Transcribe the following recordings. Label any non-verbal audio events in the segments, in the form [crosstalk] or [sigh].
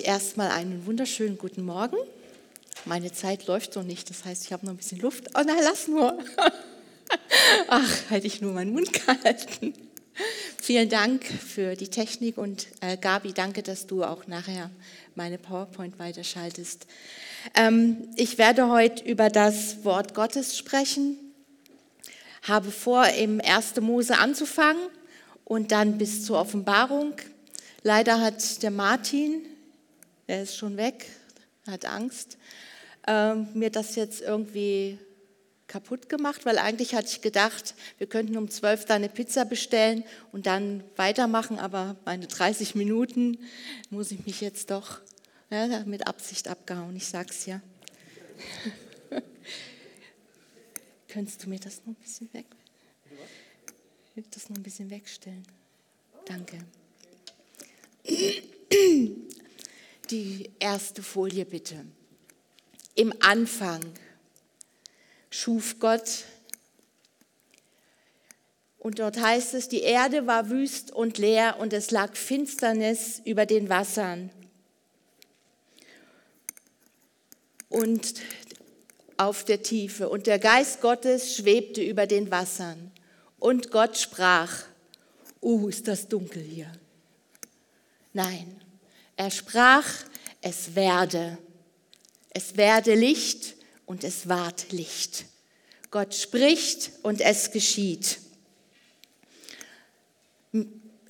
Erstmal einen wunderschönen guten Morgen. Meine Zeit läuft so nicht, das heißt, ich habe noch ein bisschen Luft. Oh nein, lass nur. [laughs] Ach, hätte ich nur meinen Mund gehalten. Vielen Dank für die Technik und äh, Gabi, danke, dass du auch nachher meine PowerPoint weiterschaltest. Ähm, ich werde heute über das Wort Gottes sprechen, habe vor, im 1. Mose anzufangen und dann bis zur Offenbarung. Leider hat der Martin, der ist schon weg, hat Angst, ähm, mir das jetzt irgendwie kaputt gemacht, weil eigentlich hatte ich gedacht, wir könnten um 12 da eine Pizza bestellen und dann weitermachen, aber meine 30 Minuten muss ich mich jetzt doch ja, mit Absicht abgehauen, ich sag's ja. [laughs] Könntest du mir das noch ein bisschen weg? Das noch ein bisschen wegstellen. Danke. Die erste Folie bitte. Im Anfang schuf Gott und dort heißt es, die Erde war wüst und leer und es lag Finsternis über den Wassern. Und auf der Tiefe. Und der Geist Gottes schwebte über den Wassern. Und Gott sprach, uh, ist das dunkel hier. Nein, er sprach, es werde. Es werde Licht und es ward Licht. Gott spricht und es geschieht.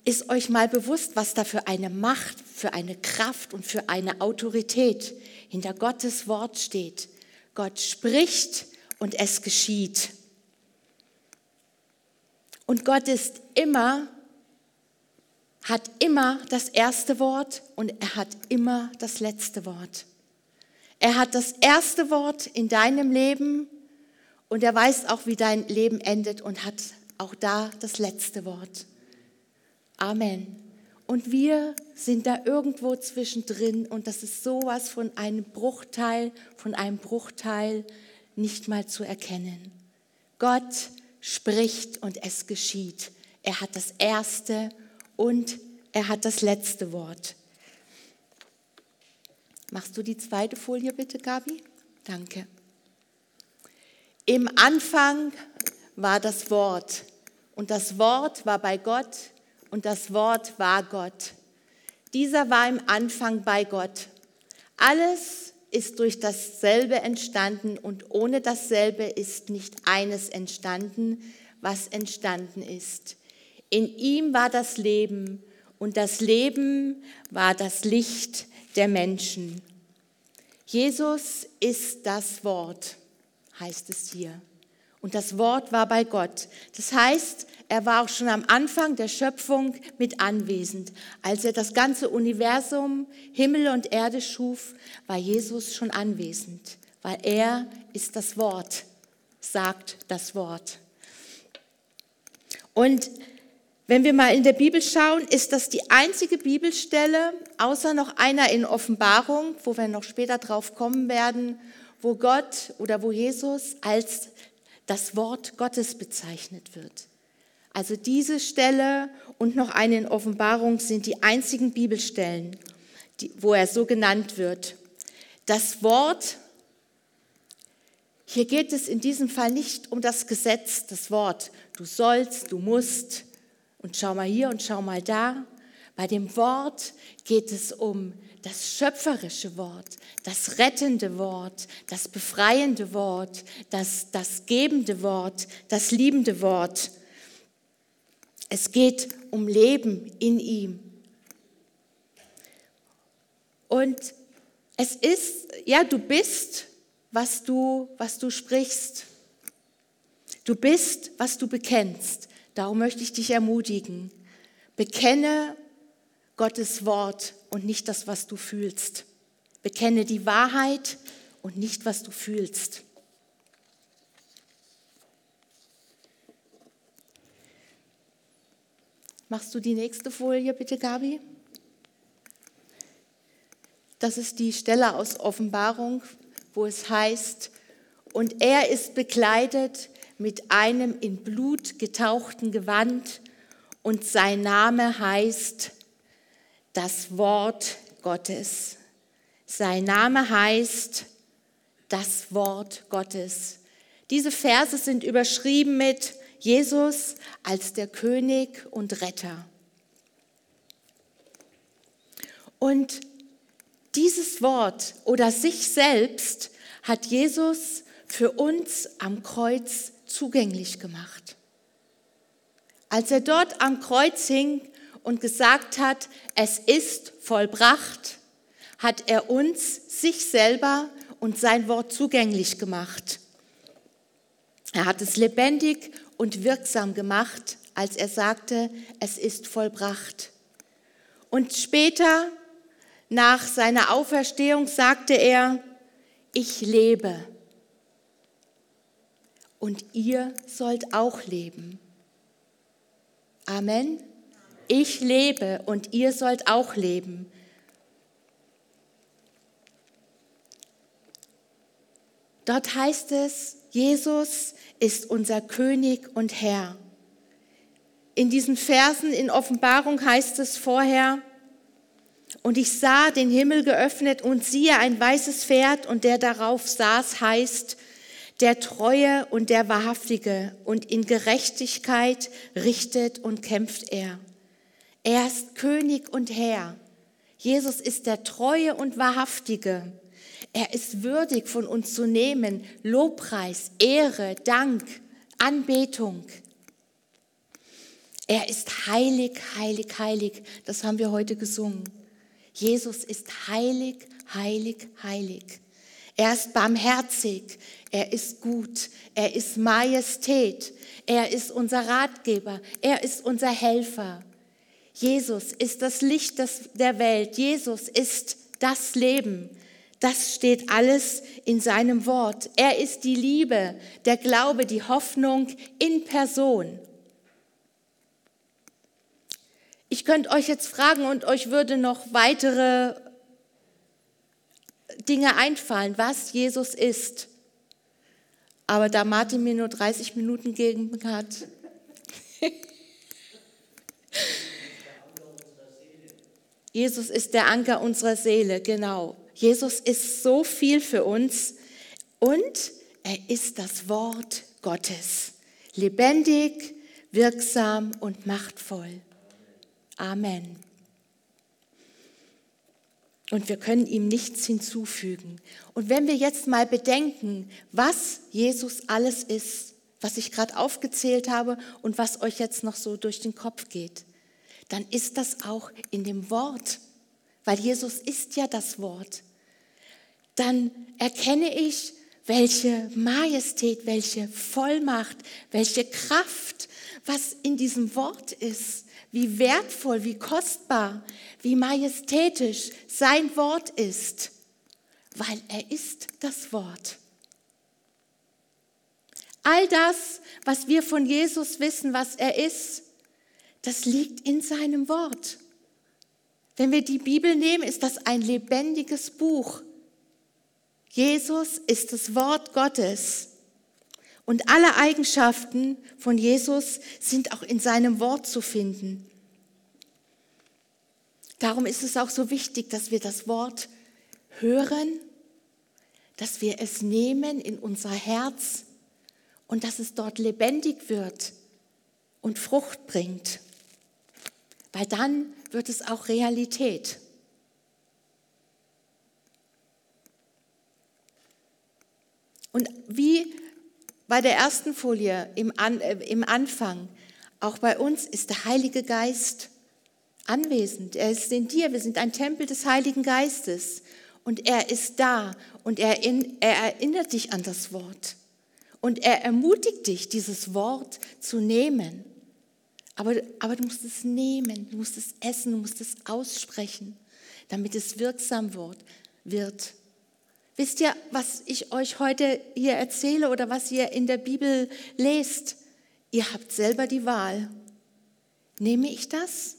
Ist euch mal bewusst, was da für eine Macht, für eine Kraft und für eine Autorität hinter Gottes Wort steht? Gott spricht und es geschieht. Und Gott ist immer hat immer das erste Wort und er hat immer das letzte Wort. Er hat das erste Wort in deinem Leben und er weiß auch, wie dein Leben endet und hat auch da das letzte Wort. Amen. Und wir sind da irgendwo zwischendrin und das ist sowas von einem Bruchteil, von einem Bruchteil nicht mal zu erkennen. Gott spricht und es geschieht. Er hat das erste und er hat das letzte Wort. Machst du die zweite Folie bitte, Gabi? Danke. Im Anfang war das Wort und das Wort war bei Gott und das Wort war Gott. Dieser war im Anfang bei Gott. Alles ist durch dasselbe entstanden und ohne dasselbe ist nicht eines entstanden, was entstanden ist. In ihm war das Leben und das Leben war das Licht der Menschen. Jesus ist das Wort, heißt es hier. Und das Wort war bei Gott. Das heißt, er war auch schon am Anfang der Schöpfung mit anwesend. Als er das ganze Universum, Himmel und Erde schuf, war Jesus schon anwesend, weil er ist das Wort, sagt das Wort. Und wenn wir mal in der Bibel schauen, ist das die einzige Bibelstelle, außer noch einer in Offenbarung, wo wir noch später drauf kommen werden, wo Gott oder wo Jesus als das Wort Gottes bezeichnet wird. Also diese Stelle und noch eine in Offenbarung sind die einzigen Bibelstellen, die, wo er so genannt wird. Das Wort, hier geht es in diesem Fall nicht um das Gesetz, das Wort, du sollst, du musst, und schau mal hier und schau mal da. Bei dem Wort geht es um das schöpferische Wort, das rettende Wort, das befreiende Wort, das, das gebende Wort, das liebende Wort. Es geht um Leben in ihm. Und es ist, ja, du bist, was du, was du sprichst. Du bist, was du bekennst. Darum möchte ich dich ermutigen. Bekenne Gottes Wort und nicht das, was du fühlst. Bekenne die Wahrheit und nicht, was du fühlst. Machst du die nächste Folie bitte, Gabi? Das ist die Stelle aus Offenbarung, wo es heißt, und er ist bekleidet mit einem in Blut getauchten Gewand und sein Name heißt das Wort Gottes. Sein Name heißt das Wort Gottes. Diese Verse sind überschrieben mit Jesus als der König und Retter. Und dieses Wort oder sich selbst hat Jesus für uns am Kreuz zugänglich gemacht. Als er dort am Kreuz hing und gesagt hat, es ist vollbracht, hat er uns, sich selber und sein Wort zugänglich gemacht. Er hat es lebendig und wirksam gemacht, als er sagte, es ist vollbracht. Und später nach seiner Auferstehung sagte er, ich lebe und ihr sollt auch leben. Amen. Ich lebe und ihr sollt auch leben. Dort heißt es, Jesus ist unser König und Herr. In diesen Versen in Offenbarung heißt es vorher, und ich sah den Himmel geöffnet und siehe ein weißes Pferd und der darauf saß heißt, der Treue und der Wahrhaftige und in Gerechtigkeit richtet und kämpft er. Er ist König und Herr. Jesus ist der Treue und Wahrhaftige. Er ist würdig von uns zu nehmen. Lobpreis, Ehre, Dank, Anbetung. Er ist heilig, heilig, heilig. Das haben wir heute gesungen. Jesus ist heilig, heilig, heilig. Er ist barmherzig, er ist gut, er ist Majestät, er ist unser Ratgeber, er ist unser Helfer. Jesus ist das Licht der Welt, Jesus ist das Leben. Das steht alles in seinem Wort. Er ist die Liebe, der Glaube, die Hoffnung in Person. Ich könnte euch jetzt fragen und euch würde noch weitere Dinge einfallen, was Jesus ist. Aber da Martin mir nur 30 Minuten gegeben hat, [laughs] Jesus ist der Anker unserer Seele, genau. Jesus ist so viel für uns und er ist das Wort Gottes. Lebendig, wirksam und machtvoll. Amen. Und wir können ihm nichts hinzufügen. Und wenn wir jetzt mal bedenken, was Jesus alles ist, was ich gerade aufgezählt habe und was euch jetzt noch so durch den Kopf geht, dann ist das auch in dem Wort, weil Jesus ist ja das Wort. Dann erkenne ich, welche Majestät, welche Vollmacht, welche Kraft, was in diesem Wort ist wie wertvoll, wie kostbar, wie majestätisch sein Wort ist, weil er ist das Wort. All das, was wir von Jesus wissen, was er ist, das liegt in seinem Wort. Wenn wir die Bibel nehmen, ist das ein lebendiges Buch. Jesus ist das Wort Gottes. Und alle Eigenschaften von Jesus sind auch in seinem Wort zu finden. Darum ist es auch so wichtig, dass wir das Wort hören, dass wir es nehmen in unser Herz und dass es dort lebendig wird und Frucht bringt. Weil dann wird es auch Realität. Und wie bei der ersten Folie im, An, äh, im Anfang, auch bei uns ist der Heilige Geist anwesend. Er ist in dir. Wir sind ein Tempel des Heiligen Geistes. Und er ist da und er, in, er erinnert dich an das Wort. Und er ermutigt dich, dieses Wort zu nehmen. Aber, aber du musst es nehmen, du musst es essen, du musst es aussprechen, damit es wirksam wird. wird. Wisst ihr, was ich euch heute hier erzähle oder was ihr in der Bibel lest? Ihr habt selber die Wahl. Nehme ich das?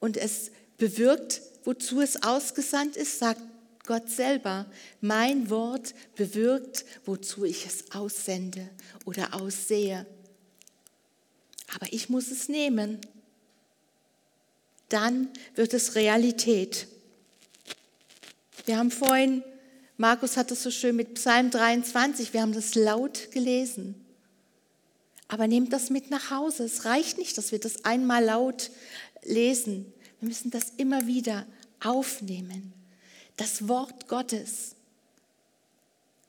Und es bewirkt, wozu es ausgesandt ist, sagt Gott selber. Mein Wort bewirkt, wozu ich es aussende oder aussehe. Aber ich muss es nehmen. dann wird es Realität. Wir haben vorhin, Markus hat es so schön mit Psalm 23, wir haben das laut gelesen. Aber nehmt das mit nach Hause. Es reicht nicht, dass wir das einmal laut lesen. Wir müssen das immer wieder aufnehmen. Das Wort Gottes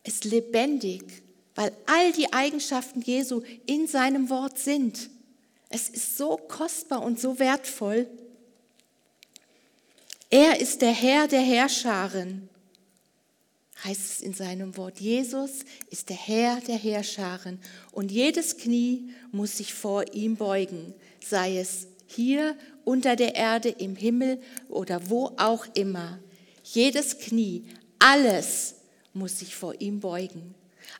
ist lebendig, weil all die Eigenschaften Jesu in seinem Wort sind. Es ist so kostbar und so wertvoll. Er ist der Herr der Herrscharen, heißt es in seinem Wort. Jesus ist der Herr der Herrscharen und jedes Knie muss sich vor ihm beugen, sei es hier unter der Erde, im Himmel oder wo auch immer. Jedes Knie, alles muss sich vor ihm beugen.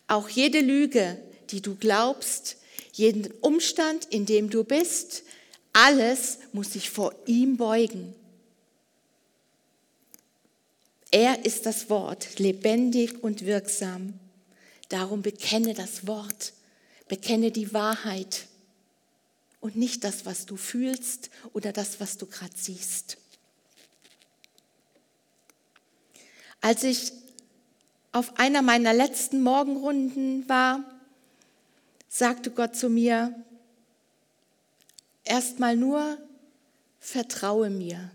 Auch jede Lüge, die du glaubst, jeden Umstand, in dem du bist, alles muss sich vor ihm beugen. Er ist das Wort, lebendig und wirksam. Darum bekenne das Wort, bekenne die Wahrheit und nicht das, was du fühlst oder das, was du gerade siehst. Als ich auf einer meiner letzten Morgenrunden war, sagte Gott zu mir, erstmal nur, vertraue mir.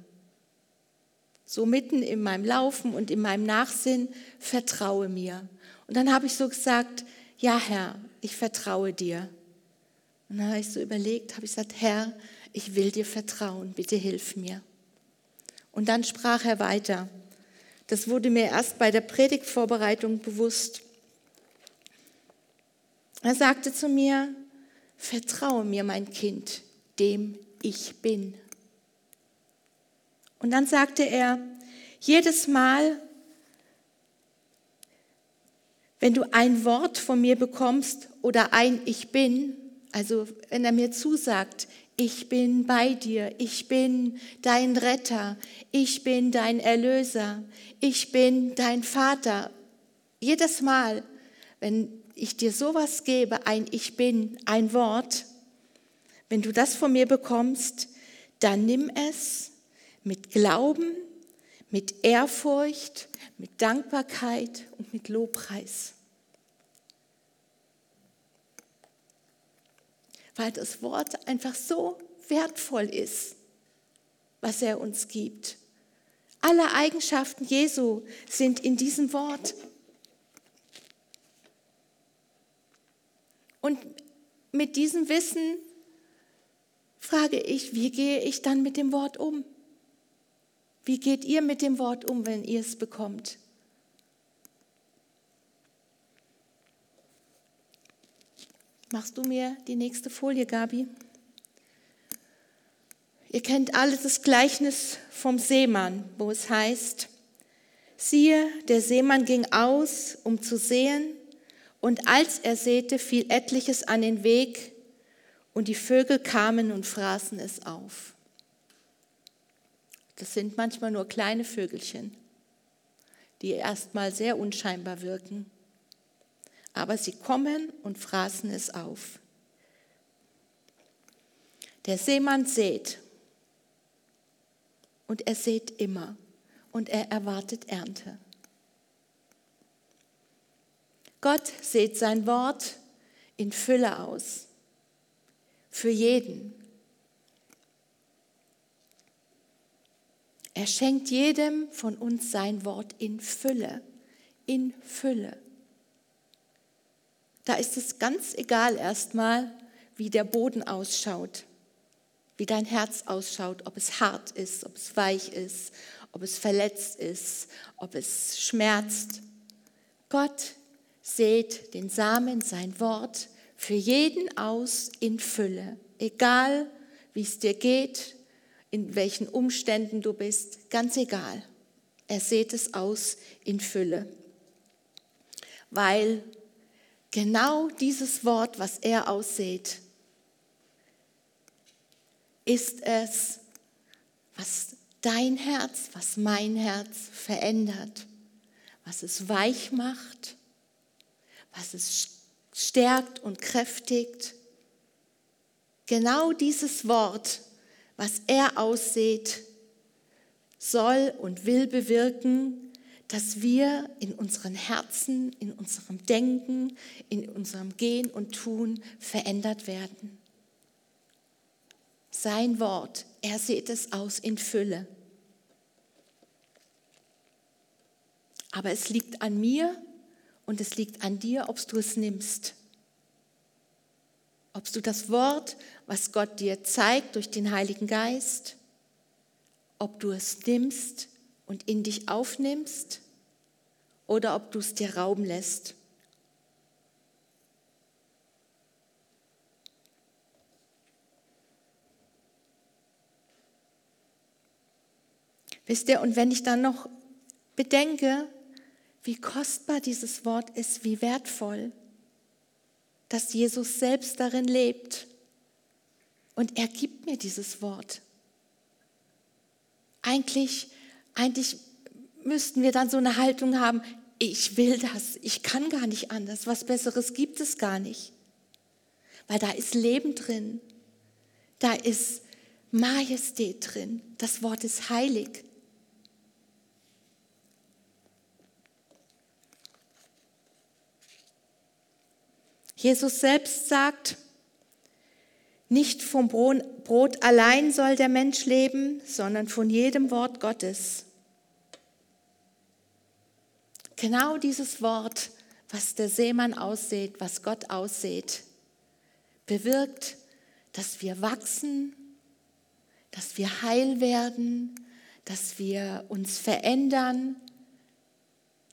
So mitten in meinem Laufen und in meinem Nachsinn, vertraue mir. Und dann habe ich so gesagt, ja Herr, ich vertraue dir. Und dann habe ich so überlegt, habe ich gesagt, Herr, ich will dir vertrauen, bitte hilf mir. Und dann sprach er weiter. Das wurde mir erst bei der Predigtvorbereitung bewusst. Er sagte zu mir, vertraue mir, mein Kind, dem ich bin. Und dann sagte er, jedes Mal, wenn du ein Wort von mir bekommst oder ein Ich bin, also wenn er mir zusagt, ich bin bei dir, ich bin dein Retter, ich bin dein Erlöser, ich bin dein Vater. Jedes Mal, wenn ich dir sowas gebe, ein Ich bin, ein Wort, wenn du das von mir bekommst, dann nimm es mit Glauben, mit Ehrfurcht, mit Dankbarkeit und mit Lobpreis. Weil das Wort einfach so wertvoll ist, was er uns gibt. Alle Eigenschaften Jesu sind in diesem Wort. Und mit diesem Wissen frage ich, wie gehe ich dann mit dem Wort um? Wie geht ihr mit dem Wort um, wenn ihr es bekommt? Machst du mir die nächste Folie, Gabi? Ihr kennt alle das Gleichnis vom Seemann, wo es heißt, siehe, der Seemann ging aus, um zu sehen, und als er säte, fiel etliches an den Weg, und die Vögel kamen und fraßen es auf. Das sind manchmal nur kleine Vögelchen, die erstmal sehr unscheinbar wirken aber sie kommen und fraßen es auf. Der Seemann sät und er sät immer und er erwartet Ernte. Gott sät sein Wort in Fülle aus, für jeden. Er schenkt jedem von uns sein Wort in Fülle, in Fülle. Da ist es ganz egal erstmal, wie der Boden ausschaut, wie dein Herz ausschaut, ob es hart ist, ob es weich ist, ob es verletzt ist, ob es schmerzt. Gott sät den Samen, sein Wort, für jeden aus in Fülle, egal wie es dir geht, in welchen Umständen du bist, ganz egal. Er sät es aus in Fülle, weil Genau dieses Wort, was er aussät, ist es, was dein Herz, was mein Herz verändert, was es weich macht, was es stärkt und kräftigt. Genau dieses Wort was er aussät, soll und will bewirken, dass wir in unseren Herzen, in unserem Denken, in unserem Gehen und Tun verändert werden. Sein Wort, er sieht es aus in Fülle. Aber es liegt an mir und es liegt an dir, ob du es nimmst. Ob du das Wort, was Gott dir zeigt durch den Heiligen Geist, ob du es nimmst und in dich aufnimmst oder ob du es dir rauben lässt. Wisst ihr, und wenn ich dann noch bedenke, wie kostbar dieses Wort ist, wie wertvoll, dass Jesus selbst darin lebt und er gibt mir dieses Wort. Eigentlich, eigentlich müssten wir dann so eine Haltung haben, ich will das, ich kann gar nicht anders, was Besseres gibt es gar nicht. Weil da ist Leben drin, da ist Majestät drin, das Wort ist heilig. Jesus selbst sagt, nicht vom Brot allein soll der Mensch leben, sondern von jedem Wort Gottes. Genau dieses Wort, was der Seemann aussät, was Gott aussät, bewirkt, dass wir wachsen, dass wir heil werden, dass wir uns verändern,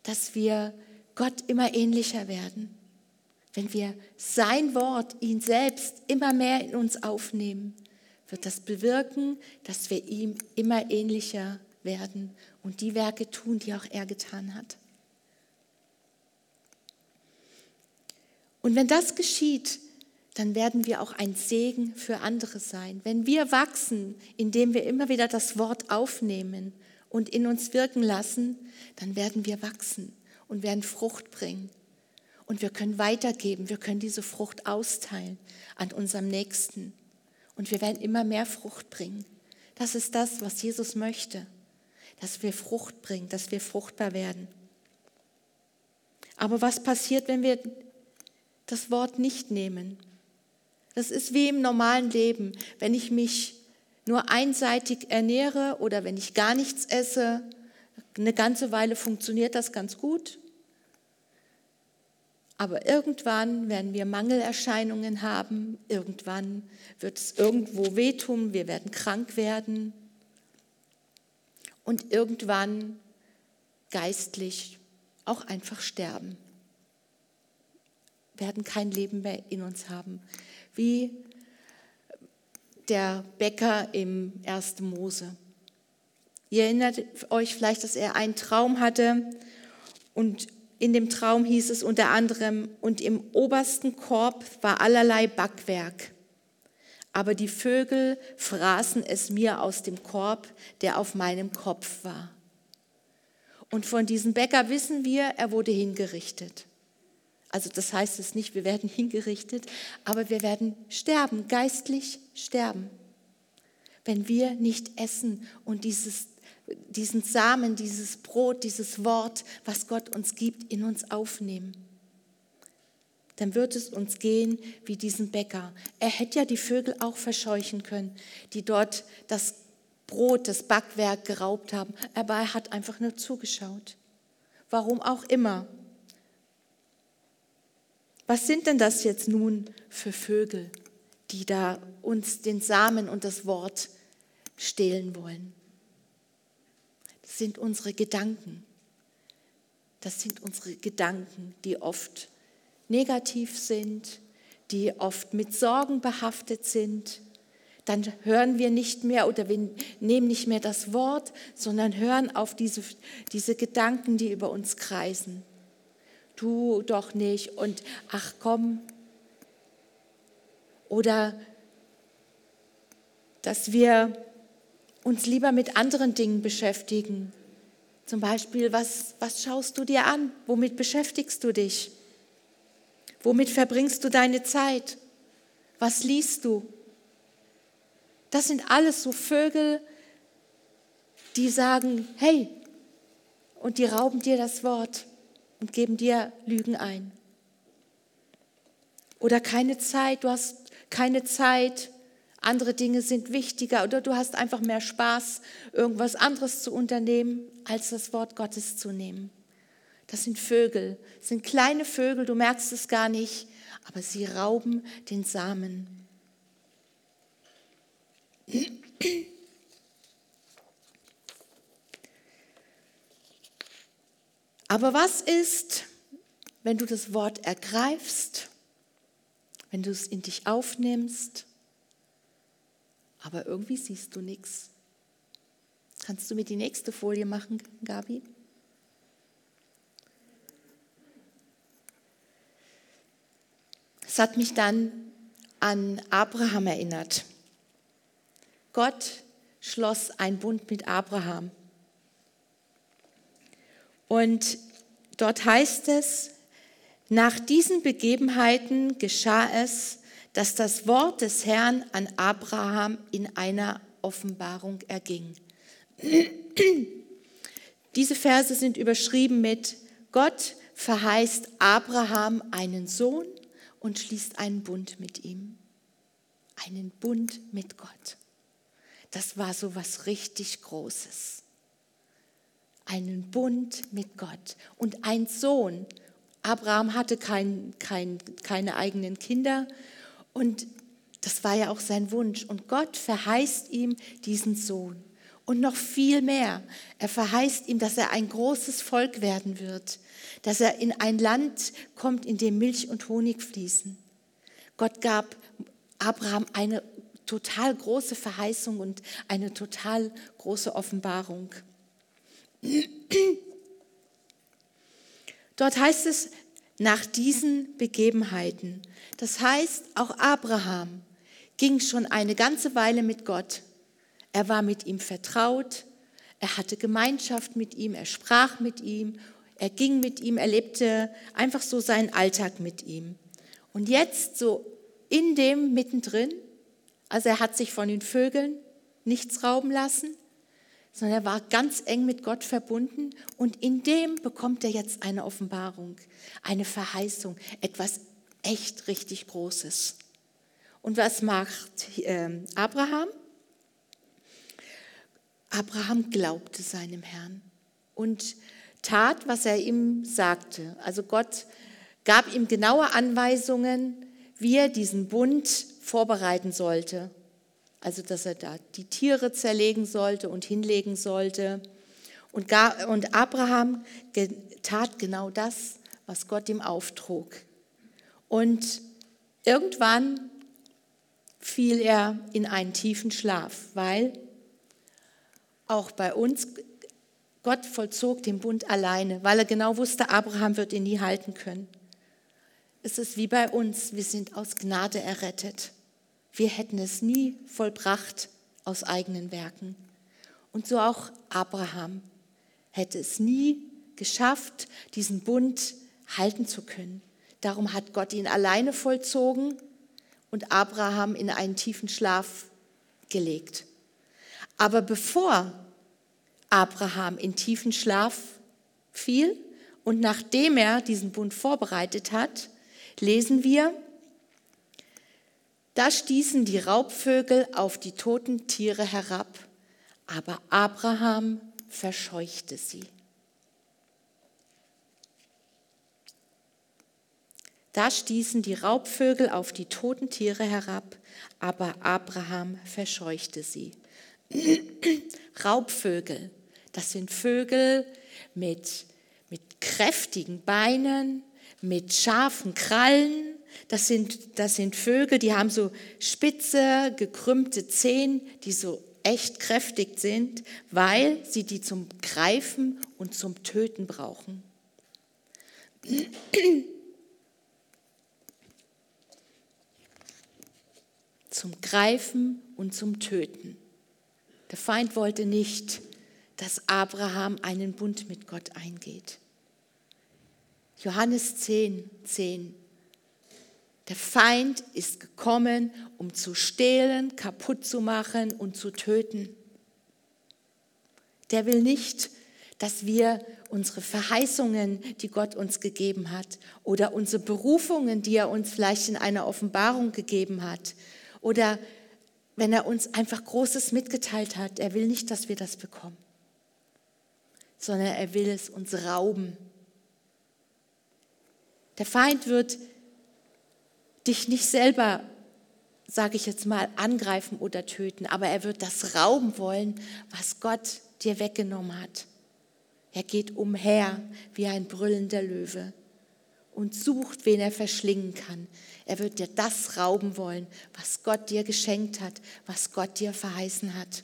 dass wir Gott immer ähnlicher werden. Wenn wir sein Wort, ihn selbst immer mehr in uns aufnehmen, wird das bewirken, dass wir ihm immer ähnlicher werden und die Werke tun, die auch er getan hat. Und wenn das geschieht, dann werden wir auch ein Segen für andere sein. Wenn wir wachsen, indem wir immer wieder das Wort aufnehmen und in uns wirken lassen, dann werden wir wachsen und werden Frucht bringen. Und wir können weitergeben, wir können diese Frucht austeilen an unserem Nächsten. Und wir werden immer mehr Frucht bringen. Das ist das, was Jesus möchte, dass wir Frucht bringen, dass wir fruchtbar werden. Aber was passiert, wenn wir das Wort nicht nehmen? Das ist wie im normalen Leben. Wenn ich mich nur einseitig ernähre oder wenn ich gar nichts esse, eine ganze Weile funktioniert das ganz gut. Aber irgendwann werden wir Mangelerscheinungen haben, irgendwann wird es irgendwo wehtun, wir werden krank werden und irgendwann geistlich auch einfach sterben, werden kein Leben mehr in uns haben. Wie der Bäcker im 1. Mose. Ihr erinnert euch vielleicht, dass er einen Traum hatte und in dem Traum hieß es unter anderem, und im obersten Korb war allerlei Backwerk. Aber die Vögel fraßen es mir aus dem Korb, der auf meinem Kopf war. Und von diesem Bäcker wissen wir, er wurde hingerichtet. Also das heißt es nicht, wir werden hingerichtet, aber wir werden sterben, geistlich sterben, wenn wir nicht essen und dieses diesen Samen, dieses Brot, dieses Wort, was Gott uns gibt, in uns aufnehmen. Dann wird es uns gehen wie diesen Bäcker. Er hätte ja die Vögel auch verscheuchen können, die dort das Brot, das Backwerk geraubt haben. Aber er hat einfach nur zugeschaut. Warum auch immer. Was sind denn das jetzt nun für Vögel, die da uns den Samen und das Wort stehlen wollen? sind unsere Gedanken. Das sind unsere Gedanken, die oft negativ sind, die oft mit Sorgen behaftet sind. Dann hören wir nicht mehr oder wir nehmen nicht mehr das Wort, sondern hören auf diese, diese Gedanken, die über uns kreisen. Du doch nicht und ach komm. Oder dass wir uns lieber mit anderen Dingen beschäftigen. Zum Beispiel, was, was schaust du dir an? Womit beschäftigst du dich? Womit verbringst du deine Zeit? Was liest du? Das sind alles so Vögel, die sagen, hey, und die rauben dir das Wort und geben dir Lügen ein. Oder keine Zeit, du hast keine Zeit, andere Dinge sind wichtiger oder du hast einfach mehr Spaß, irgendwas anderes zu unternehmen, als das Wort Gottes zu nehmen. Das sind Vögel, das sind kleine Vögel, du merkst es gar nicht, aber sie rauben den Samen. Aber was ist, wenn du das Wort ergreifst, wenn du es in dich aufnimmst, aber irgendwie siehst du nichts? Kannst du mir die nächste Folie machen, Gabi? Es hat mich dann an Abraham erinnert. Gott schloss einen Bund mit Abraham. Und dort heißt es, nach diesen Begebenheiten geschah es, dass das Wort des Herrn an Abraham in einer Offenbarung erging. [clears throat] Diese Verse sind überschrieben mit Gott verheißt Abraham einen Sohn und schließt einen Bund mit ihm. Einen Bund mit Gott. Das war so was richtig Großes. Einen Bund mit Gott und ein Sohn. Abraham hatte kein, kein, keine eigenen Kinder und das war ja auch sein Wunsch. Und Gott verheißt ihm diesen Sohn. Und noch viel mehr. Er verheißt ihm, dass er ein großes Volk werden wird, dass er in ein Land kommt, in dem Milch und Honig fließen. Gott gab Abraham eine total große Verheißung und eine total große Offenbarung. Dort heißt es, nach diesen Begebenheiten. Das heißt, auch Abraham ging schon eine ganze Weile mit Gott. Er war mit ihm vertraut, er hatte Gemeinschaft mit ihm, er sprach mit ihm, er ging mit ihm, er lebte einfach so seinen Alltag mit ihm. Und jetzt so in dem mittendrin, also er hat sich von den Vögeln nichts rauben lassen, sondern er war ganz eng mit Gott verbunden und in dem bekommt er jetzt eine Offenbarung, eine Verheißung, etwas echt richtig Großes. Und was macht ähm, Abraham? Abraham glaubte seinem Herrn und tat, was er ihm sagte. Also Gott gab ihm genaue Anweisungen, wie er diesen Bund vorbereiten sollte. Also dass er da die Tiere zerlegen sollte und hinlegen sollte. Und, und Abraham tat genau das, was Gott ihm auftrug. Und irgendwann fiel er in einen tiefen Schlaf, weil auch bei uns, Gott vollzog den Bund alleine, weil er genau wusste, Abraham wird ihn nie halten können. Es ist wie bei uns, wir sind aus Gnade errettet. Wir hätten es nie vollbracht aus eigenen Werken. Und so auch Abraham hätte es nie geschafft, diesen Bund halten zu können. Darum hat Gott ihn alleine vollzogen und Abraham in einen tiefen Schlaf gelegt. Aber bevor Abraham in tiefen Schlaf fiel und nachdem er diesen Bund vorbereitet hat, lesen wir, da stießen die Raubvögel auf die toten Tiere herab, aber Abraham verscheuchte sie. Da stießen die Raubvögel auf die toten Tiere herab, aber Abraham verscheuchte sie. [clears throat] Raubvögel, das sind Vögel mit, mit kräftigen Beinen, mit scharfen Krallen. Das sind, das sind Vögel, die haben so spitze, gekrümmte Zehen, die so echt kräftig sind, weil sie die zum Greifen und zum Töten brauchen. zum Greifen und zum Töten. Der Feind wollte nicht, dass Abraham einen Bund mit Gott eingeht. Johannes 10, 10. Der Feind ist gekommen, um zu stehlen, kaputt zu machen und zu töten. Der will nicht, dass wir unsere Verheißungen, die Gott uns gegeben hat, oder unsere Berufungen, die er uns vielleicht in einer Offenbarung gegeben hat, oder wenn er uns einfach Großes mitgeteilt hat, er will nicht, dass wir das bekommen, sondern er will es uns rauben. Der Feind wird dich nicht selber, sage ich jetzt mal, angreifen oder töten, aber er wird das rauben wollen, was Gott dir weggenommen hat. Er geht umher wie ein brüllender Löwe und sucht, wen er verschlingen kann. Er wird dir das rauben wollen, was Gott dir geschenkt hat, was Gott dir verheißen hat.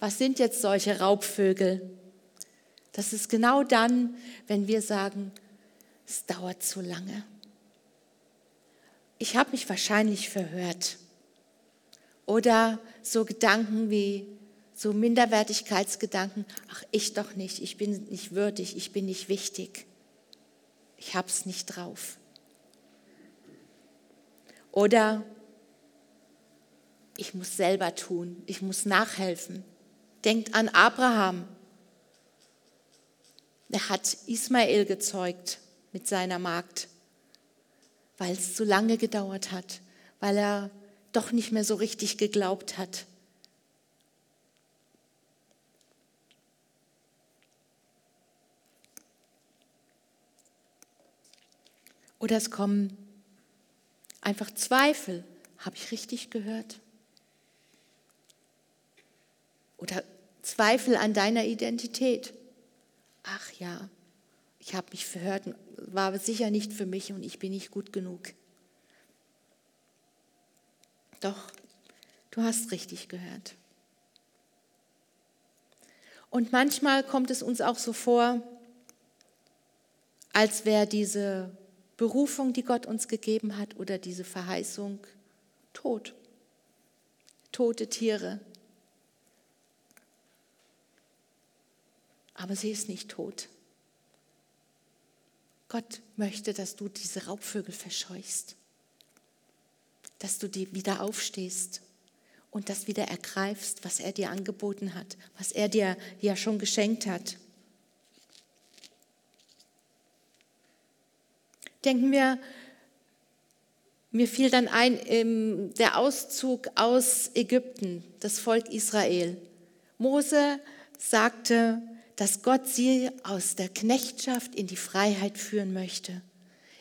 Was sind jetzt solche Raubvögel? Das ist genau dann, wenn wir sagen, es dauert zu lange. Ich habe mich wahrscheinlich verhört. Oder so Gedanken wie, so Minderwertigkeitsgedanken, ach ich doch nicht, ich bin nicht würdig, ich bin nicht wichtig, ich hab's nicht drauf. Oder ich muss selber tun, ich muss nachhelfen. Denkt an Abraham. Er hat Ismael gezeugt mit seiner Magd, weil es zu lange gedauert hat, weil er doch nicht mehr so richtig geglaubt hat. Oder es kommen einfach Zweifel. Habe ich richtig gehört? Oder Zweifel an deiner Identität. Ach ja, ich habe mich verhört, war sicher nicht für mich und ich bin nicht gut genug. Doch, du hast richtig gehört. Und manchmal kommt es uns auch so vor, als wäre diese Berufung, die Gott uns gegeben hat, oder diese Verheißung tot. Tote Tiere. Aber sie ist nicht tot. Gott möchte, dass du diese Raubvögel verscheuchst dass du die wieder aufstehst und das wieder ergreifst, was er dir angeboten hat, was er dir ja schon geschenkt hat. Denken wir, mir fiel dann ein der Auszug aus Ägypten, das Volk Israel. Mose sagte, dass Gott sie aus der Knechtschaft in die Freiheit führen möchte,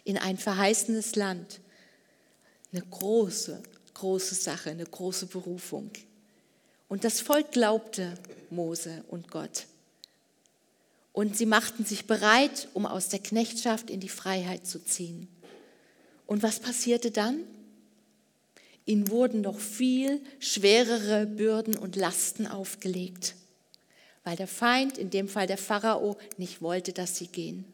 in ein verheißenes Land eine große, große Sache, eine große Berufung. Und das Volk glaubte Mose und Gott. Und sie machten sich bereit, um aus der Knechtschaft in die Freiheit zu ziehen. Und was passierte dann? Ihnen wurden noch viel schwerere Bürden und Lasten aufgelegt, weil der Feind, in dem Fall der Pharao, nicht wollte, dass sie gehen.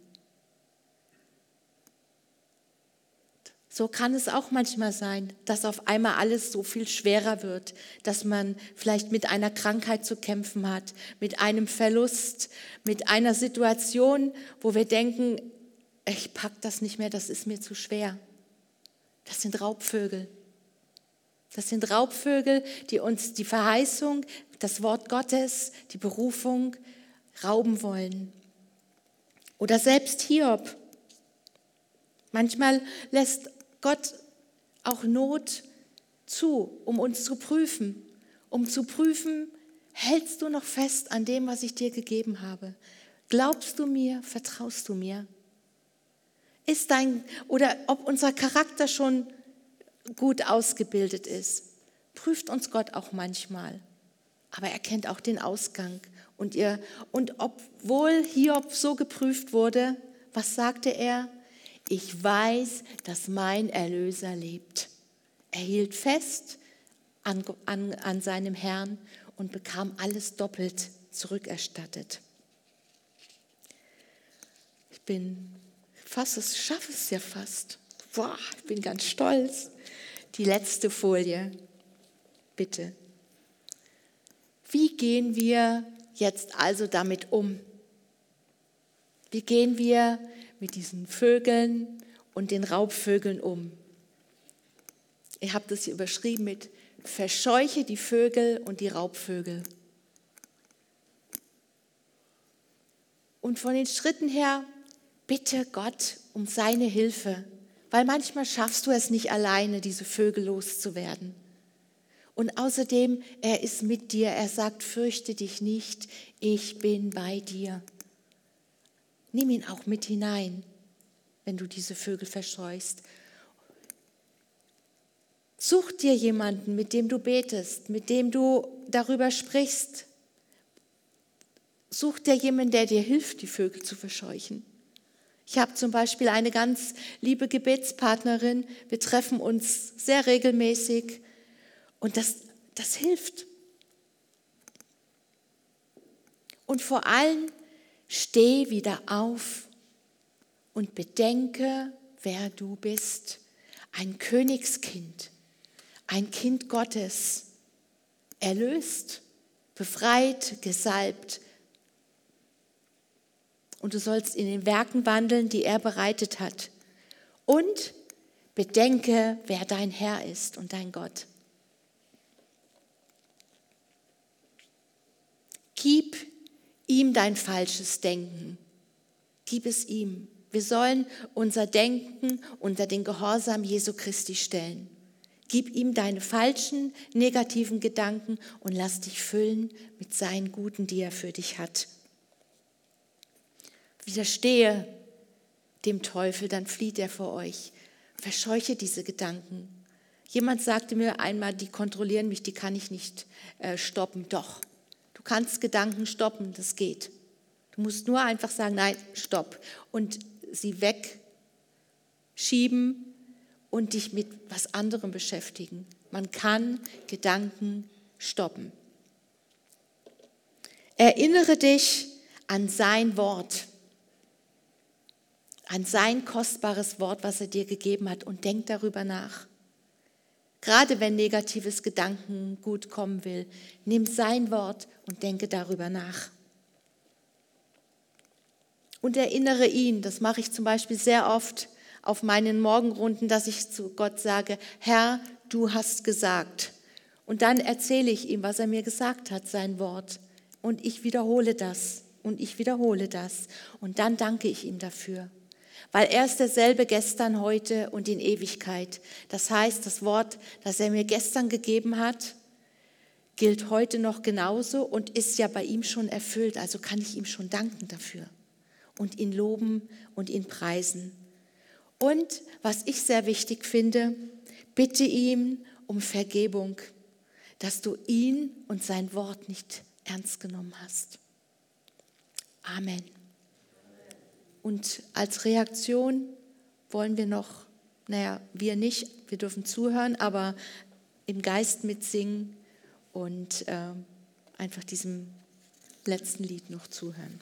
So kann es auch manchmal sein, dass auf einmal alles so viel schwerer wird, dass man vielleicht mit einer Krankheit zu kämpfen hat, mit einem Verlust, mit einer Situation, wo wir denken, ich pack das nicht mehr, das ist mir zu schwer. Das sind Raubvögel. Das sind Raubvögel, die uns die Verheißung, das Wort Gottes, die Berufung rauben wollen. Oder selbst Hiob. Manchmal lässt Gott auch Not zu, um uns zu prüfen, um zu prüfen, hältst du noch fest an dem, was ich dir gegeben habe? Glaubst du mir, vertraust du mir? Ist dein oder ob unser Charakter schon gut ausgebildet ist, prüft uns Gott auch manchmal. Aber er kennt auch den Ausgang. Und, ihr, und obwohl Hiob so geprüft wurde, was sagte er? ich weiß, dass mein Erlöser lebt. Er hielt fest an, an, an seinem Herrn und bekam alles doppelt zurückerstattet. Ich bin fast, ich schaffe es ja fast. Boah, ich bin ganz stolz. Die letzte Folie, bitte. Wie gehen wir jetzt also damit um? Wie gehen wir mit diesen Vögeln und den Raubvögeln um. Ihr habt es hier überschrieben mit Verscheuche die Vögel und die Raubvögel. Und von den Schritten her, bitte Gott um seine Hilfe, weil manchmal schaffst du es nicht alleine, diese Vögel loszuwerden. Und außerdem, er ist mit dir. Er sagt, fürchte dich nicht, ich bin bei dir. Nimm ihn auch mit hinein, wenn du diese Vögel verscheust. Such dir jemanden, mit dem du betest, mit dem du darüber sprichst. Such dir jemanden, der dir hilft, die Vögel zu verscheuchen. Ich habe zum Beispiel eine ganz liebe Gebetspartnerin. Wir treffen uns sehr regelmäßig und das, das hilft. Und vor allem steh wieder auf und bedenke, wer du bist. Ein Königskind, ein Kind Gottes, erlöst, befreit, gesalbt. Und du sollst in den Werken wandeln, die er bereitet hat. Und bedenke, wer dein Herr ist und dein Gott. Gib ihm dein falsches Denken. Gib es ihm. Wir sollen unser Denken unter den Gehorsam Jesu Christi stellen. Gib ihm deine falschen, negativen Gedanken und lass dich füllen mit seinen Guten, die er für dich hat. Widerstehe dem Teufel, dann flieht er vor euch. Verscheuche diese Gedanken. Jemand sagte mir einmal, die kontrollieren mich, die kann ich nicht äh, stoppen. Doch, Du kannst Gedanken stoppen, das geht. Du musst nur einfach sagen, nein, stopp. Und sie wegschieben und dich mit was anderem beschäftigen. Man kann Gedanken stoppen. Erinnere dich an sein Wort, an sein kostbares Wort, was er dir gegeben hat und denk darüber nach. Gerade wenn negatives Gedankengut kommen will, nimm sein Wort und denke darüber nach. Und erinnere ihn, das mache ich zum Beispiel sehr oft auf meinen Morgenrunden, dass ich zu Gott sage, Herr, du hast gesagt. Und dann erzähle ich ihm, was er mir gesagt hat, sein Wort. Und ich wiederhole das und ich wiederhole das. Und dann danke ich ihm dafür weil er ist derselbe gestern, heute und in Ewigkeit. Das heißt, das Wort, das er mir gestern gegeben hat, gilt heute noch genauso und ist ja bei ihm schon erfüllt. Also kann ich ihm schon danken dafür und ihn loben und ihn preisen. Und was ich sehr wichtig finde, bitte ihm um Vergebung, dass du ihn und sein Wort nicht ernst genommen hast. Amen. Und als Reaktion wollen wir noch, naja, wir nicht, wir dürfen zuhören, aber im Geist mitsingen und äh, einfach diesem letzten Lied noch zuhören.